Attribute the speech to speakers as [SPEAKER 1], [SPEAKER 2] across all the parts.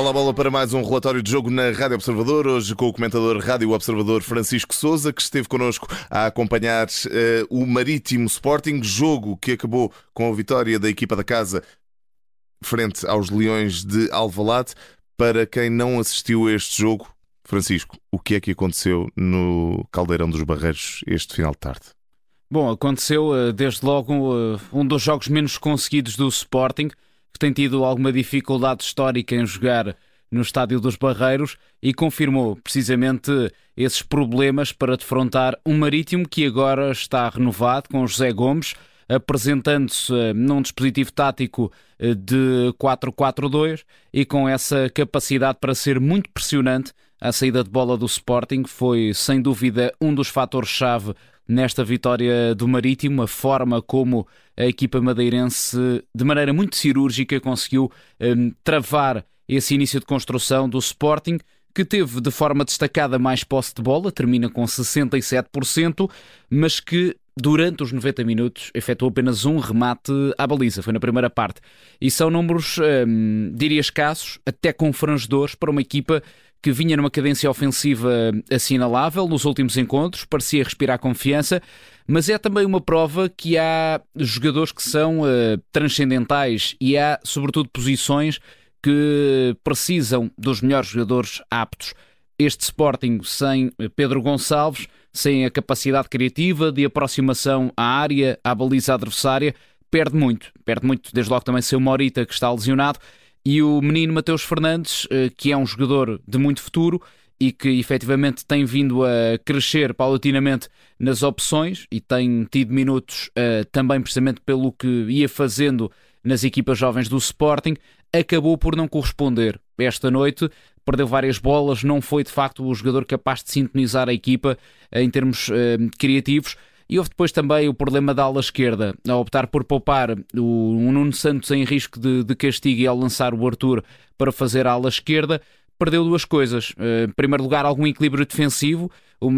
[SPEAKER 1] A bola para mais um relatório de jogo na Rádio Observador, hoje com o comentador Rádio Observador Francisco Souza, que esteve connosco a acompanhar uh, o Marítimo Sporting, jogo que acabou com a vitória da equipa da casa frente aos Leões de Alvalade. Para quem não assistiu a este jogo, Francisco, o que é que aconteceu no Caldeirão dos Barreiros este final de tarde?
[SPEAKER 2] Bom, aconteceu eh, desde logo eh, um dos jogos menos conseguidos do Sporting que tem tido alguma dificuldade histórica em jogar no Estádio dos Barreiros e confirmou precisamente esses problemas para defrontar um Marítimo que agora está renovado com José Gomes, apresentando-se eh, num dispositivo tático eh, de 4-4-2 e com essa capacidade para ser muito pressionante. A saída de bola do Sporting foi, sem dúvida, um dos fatores-chave nesta vitória do Marítimo, a forma como a equipa madeirense, de maneira muito cirúrgica, conseguiu um, travar esse início de construção do Sporting, que teve de forma destacada mais posse de bola, termina com 67%, mas que durante os 90 minutos efetuou apenas um remate à baliza, foi na primeira parte. E são números, hum, diria escassos, até confrangedores para uma equipa que vinha numa cadência ofensiva assinalável nos últimos encontros, parecia respirar confiança, mas é também uma prova que há jogadores que são uh, transcendentais e há, sobretudo, posições que precisam dos melhores jogadores aptos. Este Sporting sem Pedro Gonçalves, sem a capacidade criativa de aproximação à área, à baliza adversária, perde muito. Perde muito, desde logo também seu Morita, que está lesionado, e o menino Mateus Fernandes, eh, que é um jogador de muito futuro e que efetivamente tem vindo a crescer paulatinamente nas opções e tem tido minutos uh, também precisamente pelo que ia fazendo nas equipas jovens do Sporting, acabou por não corresponder esta noite. Perdeu várias bolas, não foi de facto o jogador capaz de sintonizar a equipa uh, em termos criativos. E houve depois também o problema da ala esquerda, a optar por poupar o, Nuno Santos em risco de, de castigo e ao lançar o Arthur para fazer a ala esquerda, perdeu duas coisas. Uh, em primeiro lugar, algum equilíbrio defensivo,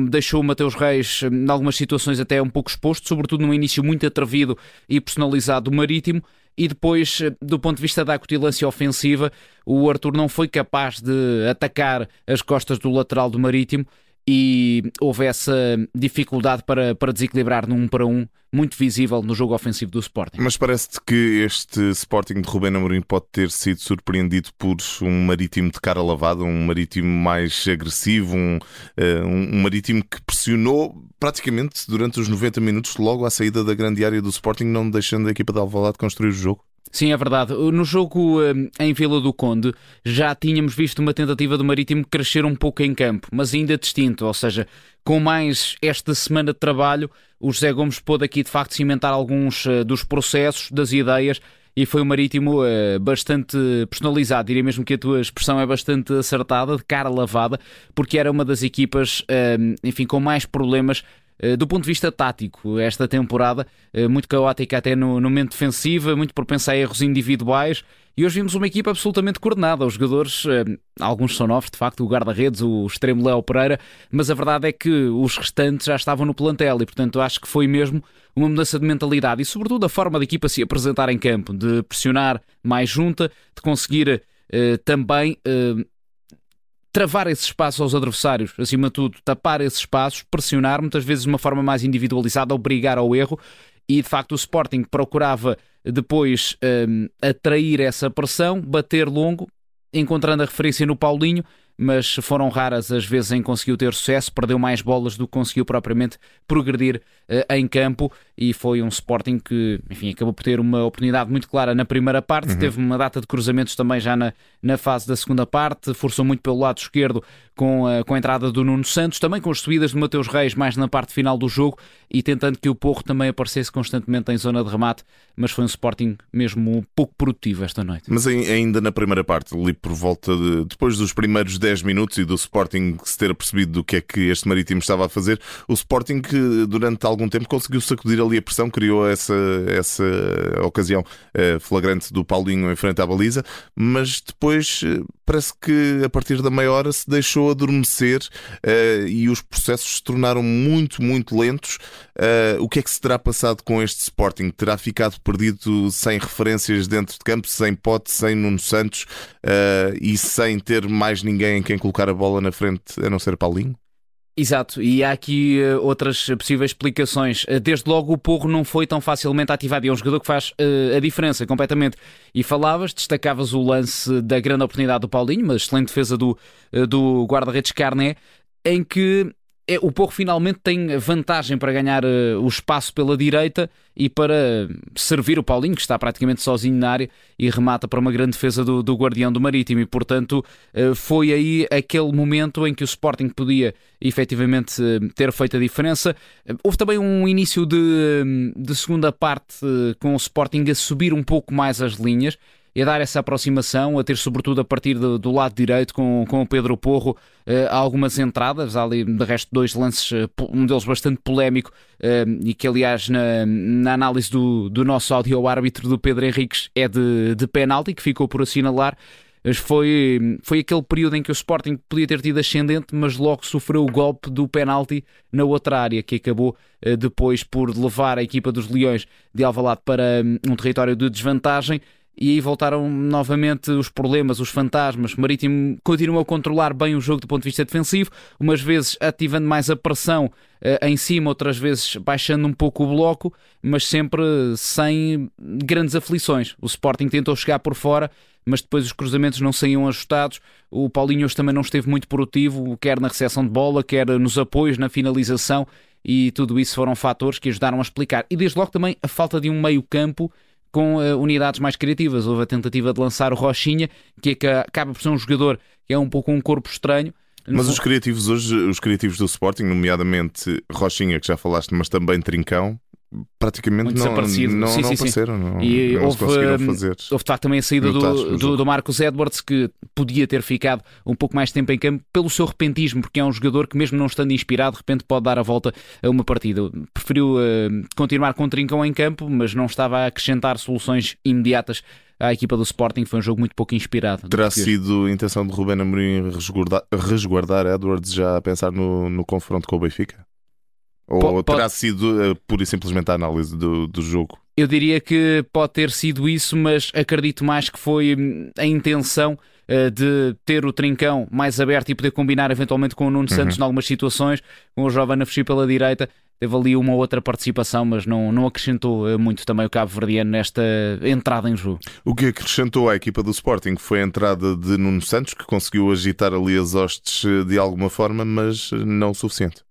[SPEAKER 2] deixou o Mateus Reis, em algumas situações, até um pouco exposto, sobretudo num início muito atrevido e personalizado do Marítimo. E depois, eh, do ponto de vista da acutilância ofensiva, o Arthur não foi capaz de atacar as costas do lateral do Marítimo e houve essa dificuldade para, para desequilibrar num para um muito visível no jogo ofensivo do Sporting.
[SPEAKER 1] Mas parece-te que este Sporting de Rubén Amorim pode ter sido surpreendido por um marítimo de cara lavada, um marítimo mais agressivo, um, uh, um marítimo que pressionou praticamente durante os 90 minutos logo à saída da grande área do Sporting, não deixando a equipa de Alvalade construir o jogo?
[SPEAKER 2] Sim, é verdade. No jogo em Vila do Conde já tínhamos visto uma tentativa do Marítimo crescer um pouco em campo, mas ainda distinto, ou seja, com mais esta semana de trabalho, o José Gomes pôde aqui de facto cimentar alguns eh, dos processos, das ideias e foi o Marítimo uh, bastante personalizado. Diria mesmo que a tua expressão é bastante acertada, de cara lavada, porque era uma das equipas, uh, enfim, com mais problemas do ponto de vista tático, esta temporada, eh, muito caótica até no, no momento defensivo, muito propensa a erros individuais. E hoje vimos uma equipa absolutamente coordenada. Os jogadores, eh, alguns são novos, de facto, o guarda-redes, o extremo Léo Pereira, mas a verdade é que os restantes já estavam no plantel e, portanto, acho que foi mesmo uma mudança de mentalidade e, sobretudo, a forma da equipa se apresentar em campo, de pressionar mais junta, de conseguir também travar esses espaços aos adversários, acima de tudo, tapar esses espaços, pressionar, muitas vezes de uma forma mais individualizada, obrigar ao erro. E de facto o Sporting procurava depois um, atrair essa pressão, bater longo, encontrando a referência no Paulinho mas foram raras as vezes em que conseguiu ter sucesso, perdeu mais bolas do que conseguiu propriamente progredir uh, em campo e foi um Sporting que, enfim, acabou por ter uma oportunidade muito clara na primeira parte, uhum. teve uma data de cruzamentos também já na, na fase da segunda parte, forçou muito pelo lado esquerdo com a, com a entrada do Nuno Santos, também com as subidas de Mateus Reis mais na parte final do jogo e tentando que o Porro também aparecesse constantemente em zona de remate, mas foi um Sporting mesmo pouco produtivo esta noite.
[SPEAKER 1] Mas ainda na primeira parte, ali por volta de, depois dos primeiros 10 minutos e do Sporting se ter percebido do que é que este Marítimo estava a fazer, o Sporting que durante algum tempo conseguiu sacudir ali a pressão, criou essa, essa ocasião uh, flagrante do Paulinho em frente à baliza, mas depois uh, parece que a partir da meia hora se deixou adormecer uh, e os processos se tornaram muito, muito lentos. o que é que se terá passado com este Sporting? Terá ficado perdido sem referências dentro de campo, sem Pote, sem Nuno Santos e sem ter mais ninguém em quem colocar a bola na frente, a não ser Paulinho?
[SPEAKER 2] Exato, e há aqui uh, outras possíveis explicações. Uh, desde logo, o Porro não foi tão facilmente ativado e é um jogador que faz uh, a diferença completamente. E falavas, destacavas o lance da grande oportunidade do Paulinho, uma excelente defesa do, do guarda-redes Carné, em que é, o Porro finalmente tem vantagem para ganhar uh, o espaço pela direita e para servir o Paulinho, que está praticamente sozinho na área e remata para uma grande defesa do, do Guardião do Marítimo. E, portanto, uh, foi aí aquele momento em que o Sporting podia efetivamente uh, ter feito a diferença. houve também um início de, de segunda parte com o Sporting a subir um pouco mais as linhas e a dar essa aproximação, a ter sobretudo a partir do, do lado direito com, com o Pedro Porro uh, algumas entradas, há ali de resto dois lances, uh, um deles bastante polémico uh, e que aliás na, na análise do, do nosso áudio-árbitro do Pedro Henriques é de, de penalti, que ficou por assinalar. Foi, foi aquele período em que o Sporting podia ter tido ascendente, mas logo sofreu o golpe do penalti na outra área, que acabou depois por levar a equipa dos Leões de Alvalade para um território de desvantagem e aí voltaram novamente os problemas, os fantasmas. O Marítimo continua a controlar bem o jogo do ponto de vista defensivo, umas vezes ativando mais a pressão uh, em cima, outras vezes baixando um pouco o bloco, mas sempre sem grandes aflições. O Sporting tentou chegar por fora, mas depois os cruzamentos não saíam ajustados. O Paulinho hoje também não esteve muito produtivo, quer na recepção de bola, quer nos apoios, na finalização, e tudo isso foram fatores que ajudaram a explicar. E desde logo também a falta de um meio-campo com uh, unidades mais criativas. Houve a tentativa de lançar o Rochinha, que, é acaba por ser um jogador que é um pouco um corpo estranho.
[SPEAKER 1] Mas os criativos hoje, os criativos do Sporting, nomeadamente Rochinha, que já falaste, mas também Trincão, praticamente não, não, sim, não sim, apareceram. Não, e não houve, hum, fazer.
[SPEAKER 2] houve de facto também a saída do, do, do, Marcos Edwards, que podia ter ficado um pouco mais tempo em campo pelo seu repentismo, porque é um jogador que, mesmo não estando inspirado, de repente pode dar a volta a uma partida. Preferiu uh, continuar com o Trincão em campo, mas não estava a acrescentar soluções imediatas à equipa do Sporting. Foi um jogo muito pouco inspirado.
[SPEAKER 1] Terá sido a intenção de Ruben Amorim resguardar, resguardar Edwards já a pensar no, no confronto com o Benfica? Ou terá sido uh, pura e simplesmente a análise do, do jogo?
[SPEAKER 2] Eu diria que pode ter sido isso, mas acredito mais que foi hum, a intenção uh, de ter o trincão mais aberto e poder combinar eventualmente com o Nuno Santos uhum. em algumas situações, com o jovem a fugir pela direita. Teve ali uma outra participação, mas não, não acrescentou uh, muito também o Cabo Verdeano nesta entrada em jogo.
[SPEAKER 1] O que acrescentou à equipa do Sporting foi a entrada de Nuno Santos, que conseguiu agitar ali as hostes de alguma forma, mas não o suficiente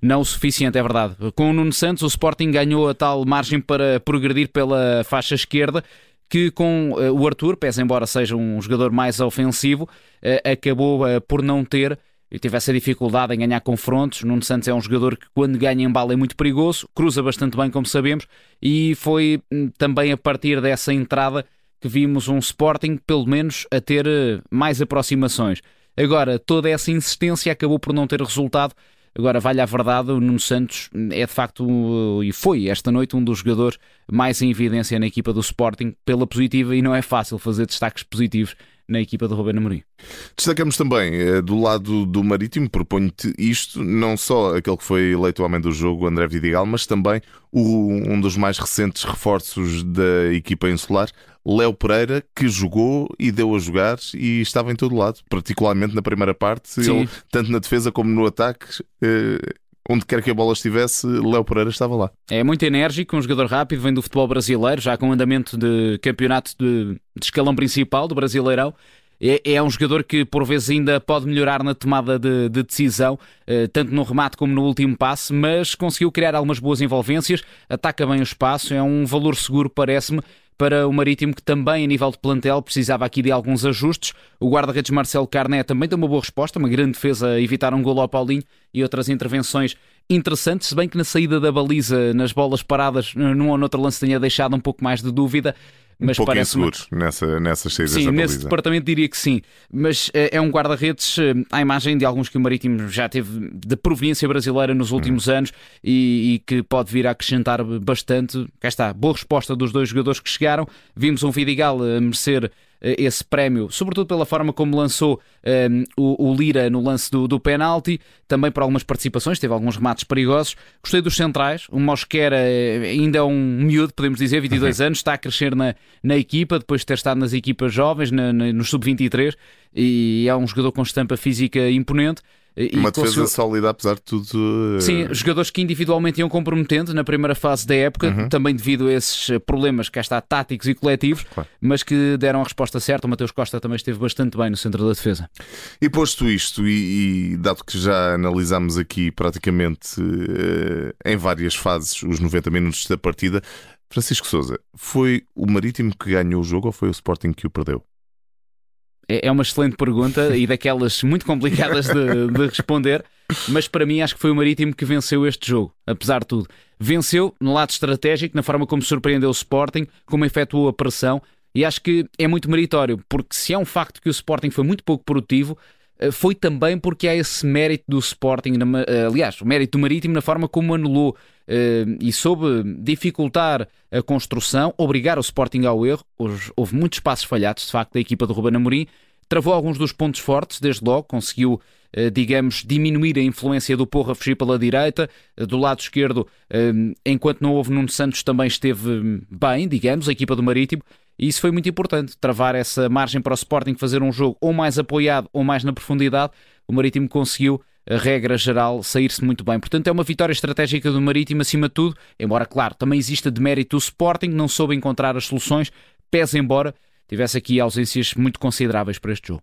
[SPEAKER 2] não o suficiente, é verdade. Com o Nuno Santos, o Sporting ganhou a tal margem para progredir pela faixa esquerda que com uh, o Arthur, pese embora seja um jogador mais ofensivo, uh, acabou uh, por não ter e tive essa dificuldade em ganhar confrontos. Nuno Santos é um jogador que, quando ganha em bala, é muito perigoso, cruza bastante bem, como sabemos, e foi hum, também a partir dessa entrada que vimos um Sporting, pelo menos, a ter mais aproximações. Agora, toda essa insistência acabou por não ter resultado Agora, vale a verdade, o Nuno Santos é de facto, e foi esta noite, um dos jogadores mais em evidência na equipa do Sporting pela positiva e não é fácil fazer destaques positivos na equipa de Ruben Amorim.
[SPEAKER 1] Destacamos também eh, do lado do Marítimo, proponho-te isto, não só aquele que foi eleito homem do jogo, André Vidigal, mas também o, um dos mais recentes reforços da equipa insular, Léo Pereira, que jogou e deu a jogar e estava em todo lado, particularmente na primeira parte, ele, tanto na defesa como no ataque. Eh, onde quer que a bola estivesse, Léo Pereira estava lá.
[SPEAKER 2] É muito enérgico, um jogador rápido, vem do futebol brasileiro, já com andamento de campeonato de, de escalão principal do Brasileirão. É, é, um jogador que por vezes ainda pode melhorar na tomada de, de decisão, eh, tanto no remate como no último passe, mas conseguiu criar algumas boas envolvências, ataca bem o espaço, é um valor seguro, parece-me, para o Marítimo, que também, a nível de plantel, precisava aqui de alguns ajustes. O guarda-redes Marcelo Carné também deu uma boa resposta, uma grande defesa a evitar um golo ao Paulinho e outras intervenções interessantes, se bem que na saída da baliza, nas bolas paradas, num ou noutro lance tenha deixado um pouco mais de dúvida
[SPEAKER 1] mas um pouco inseguro nessa, nessas saídas
[SPEAKER 2] sim,
[SPEAKER 1] da
[SPEAKER 2] nesse departamento diria que sim, mas é, é um guarda-redes à imagem de alguns que o Marítimo já teve de proveniência brasileira nos últimos hum. anos e, e, que pode vir a acrescentar bastante. Cá está, boa resposta dos dois jogadores que chegaram. Vimos um Vidigal a merecer eh, esse prémio, sobretudo pela forma como lançou um, ehm, o, o, Lira no lance do, do penalti, também por algumas participações, teve alguns remates perigosos. Gostei dos centrais, o Mosquera eh, ainda é um miúdo, podemos dizer, 22 uhum. anos, está a crescer na, na equipa, depois de ter estado nas equipas jovens, na, na, no sub-23, e é um jogador com estampa física imponente.
[SPEAKER 1] Uma defesa sólida, apesar de tudo.
[SPEAKER 2] Eh, Sim, jogadores que individualmente iam comprometendo na primeira fase da época, uhum. também devido a esses eh, problemas, cá está, táticos e coletivos, claro. mas que deram a resposta certa. O Mateus Costa também esteve bastante bem no centro da defesa.
[SPEAKER 1] E posto isto, e, e dado que já analisámos aqui praticamente uh, em várias fases os 90 minutos da partida, Francisco Souza, foi o Marítimo que ganhou o jogo ou foi o Sporting que o perdeu?
[SPEAKER 2] É, é uma excelente pergunta e daquelas muito complicadas de, de, responder, mas para mim acho que foi o Marítimo que venceu este jogo, apesar de tudo. Venceu no lado estratégico, na forma como surpreendeu o Sporting, como efetuou a pressão, e acho que é muito meritório, porque se é um facto que o Sporting foi muito pouco produtivo, foi também porque há esse mérito do Sporting, eh, aliás, o mérito do Marítimo na forma como anulou eh, e soube dificultar a construção, obrigar o Sporting ao erro. Houve muitos passos falhados, de facto, da equipa do Ruben Amorim. Travou alguns dos pontos fortes, desde logo, conseguiu digamos, diminuir a influência do Porra fugir pela direita. Do lado esquerdo, enquanto não houve Nuno Santos, também esteve bem, digamos, a equipa do Marítimo. E isso foi muito importante, travar essa margem para o Sporting fazer um jogo ou mais apoiado ou mais na profundidade. O Marítimo conseguiu, a regra geral, sair-se muito bem. Portanto, é uma vitória estratégica do Marítimo acima de tudo, embora, claro, também exista de mérito o Sporting, não soube encontrar as soluções, pese embora tivesse aqui ausências muito consideráveis para este jogo.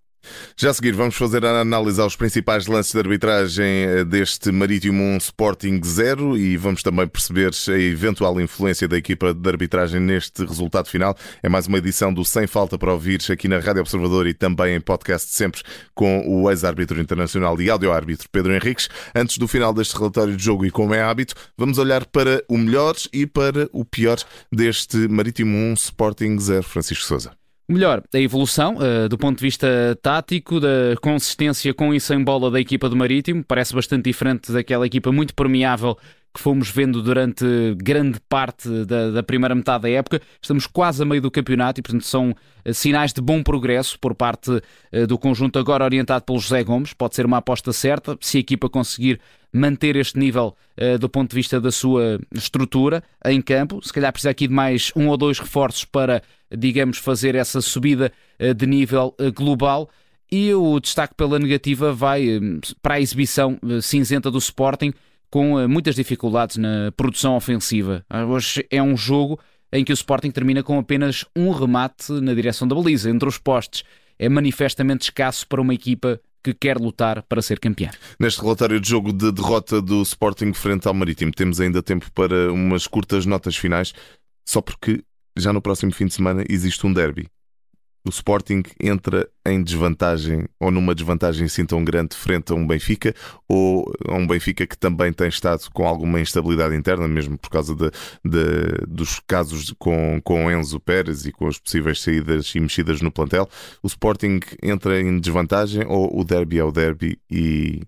[SPEAKER 1] Já a seguir, vamos fazer a análise aos principais lances de arbitragem eh, deste Marítimo 1 Sporting 0 e vamos também perceber a eventual influência da equipa de arbitragem neste resultado final. É mais uma edição do Sem Falta para ouvir aqui na Rádio Observador e também em podcast sempre com o ex-árbitro internacional e áudio-árbitro Pedro Henriques. Antes do final deste relatório de jogo e como é hábito, vamos olhar para o melhor e para o pior deste Marítimo 1 Sporting 0. Francisco Souza.
[SPEAKER 2] Melhor, a evolução uh, do ponto de vista tático, da consistência com e sem bola da equipa do Marítimo, parece bastante diferente daquela equipa muito permeável que fomos vendo durante grande parte da, da, primeira metade da época. Estamos quase a meio do campeonato e, portanto, são uh, sinais de bom progresso por parte uh, do conjunto agora orientado pelo José Gomes. Pode ser uma aposta certa se a equipa conseguir manter este nível uh, do ponto de vista da sua estrutura em campo. Se calhar precisa aqui de mais um ou dois reforços para, digamos, fazer essa subida de nível global. E o destaque pela negativa vai para a exibição cinzenta do Sporting, com muitas dificuldades na produção ofensiva. Ah, hoje é um jogo em que o Sporting termina com apenas um remate na direção da baliza, entre os postes. É manifestamente escasso para uma equipa que quer lutar para ser campeão.
[SPEAKER 1] Neste relatório de jogo de derrota do Sporting frente ao Marítimo, temos ainda tempo para umas curtas notas finais, só porque já no próximo fim de semana existe um derby o Sporting entra em desvantagem ou numa desvantagem assim tão grande frente a um Benfica ou a um Benfica que também tem estado com alguma instabilidade interna, mesmo por causa de, de, dos casos com, com Enzo Pérez e com as possíveis saídas e mexidas no plantel. O Sporting entra em desvantagem ou o derby é o derby e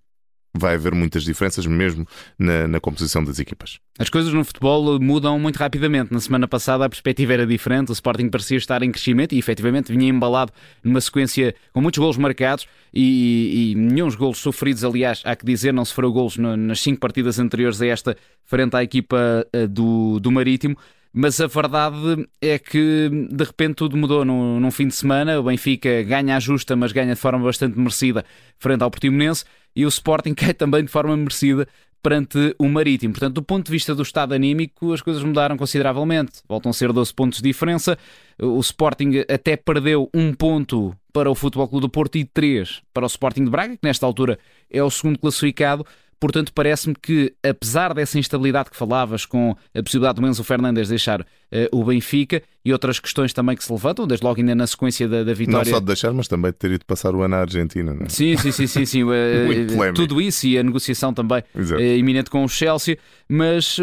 [SPEAKER 1] vai haver muitas diferenças mesmo na, na, composição das equipas.
[SPEAKER 2] As coisas no futebol mudam muito rapidamente. Na semana passada a perspectiva era diferente, o Sporting parecia estar em crescimento e efetivamente vinha embalado numa sequência com muitos golos marcados e, e nenhum golos sofridos, aliás, há que dizer, não sofreu golos nas cinco partidas anteriores a esta frente à equipa eh, do, do Marítimo. Mas a verdade é que de repente tudo mudou num, num fim de semana. O Benfica ganha a justa, mas ganha de forma bastante merecida frente ao Portimonense e o Sporting cai também de forma merecida perante o Marítimo. Portanto, do ponto de vista do estado anímico, as coisas mudaram consideravelmente. Voltam a ser 12 pontos de diferença. O Sporting até perdeu um ponto para o Futebol Clube do Porto e três para o Sporting de Braga, que nesta altura é o segundo classificado. Portanto, parece-me que, apesar dessa instabilidade que falavas, com a possibilidade do Enzo Fernandes deixar uh, o Benfica e outras questões também que se levantam, desde logo ainda na sequência da, da vitória.
[SPEAKER 1] Não só de deixar, mas também de ter ido passar o ano à Argentina, não é?
[SPEAKER 2] Sim, sim, sim, sim. sim. uh, tudo isso e a negociação também uh, iminente com o Chelsea, mas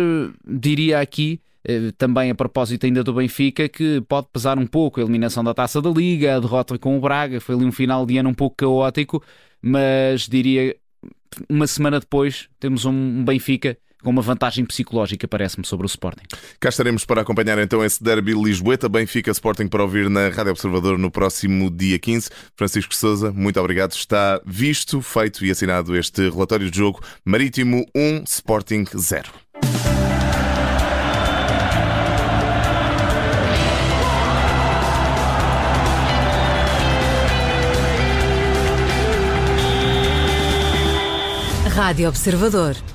[SPEAKER 2] diria aqui também a propósito ainda do Benfica, que pode pesar um pouco a eliminação da taça da Liga, a derrota com o Braga, foi ali um final de ano um pouco caótico, mas diria uma semana depois temos um Benfica com uma vantagem psicológica, parece-me, sobre o Sporting.
[SPEAKER 1] Cá estaremos para acompanhar então esse derby Lisboeta, Benfica Sporting para ouvir na Rádio Observador no próximo dia 15. Francisco Souza, muito obrigado. Está visto, feito e assinado este relatório de jogo Marítimo 1, Sporting 0.
[SPEAKER 3] Rádio Observador.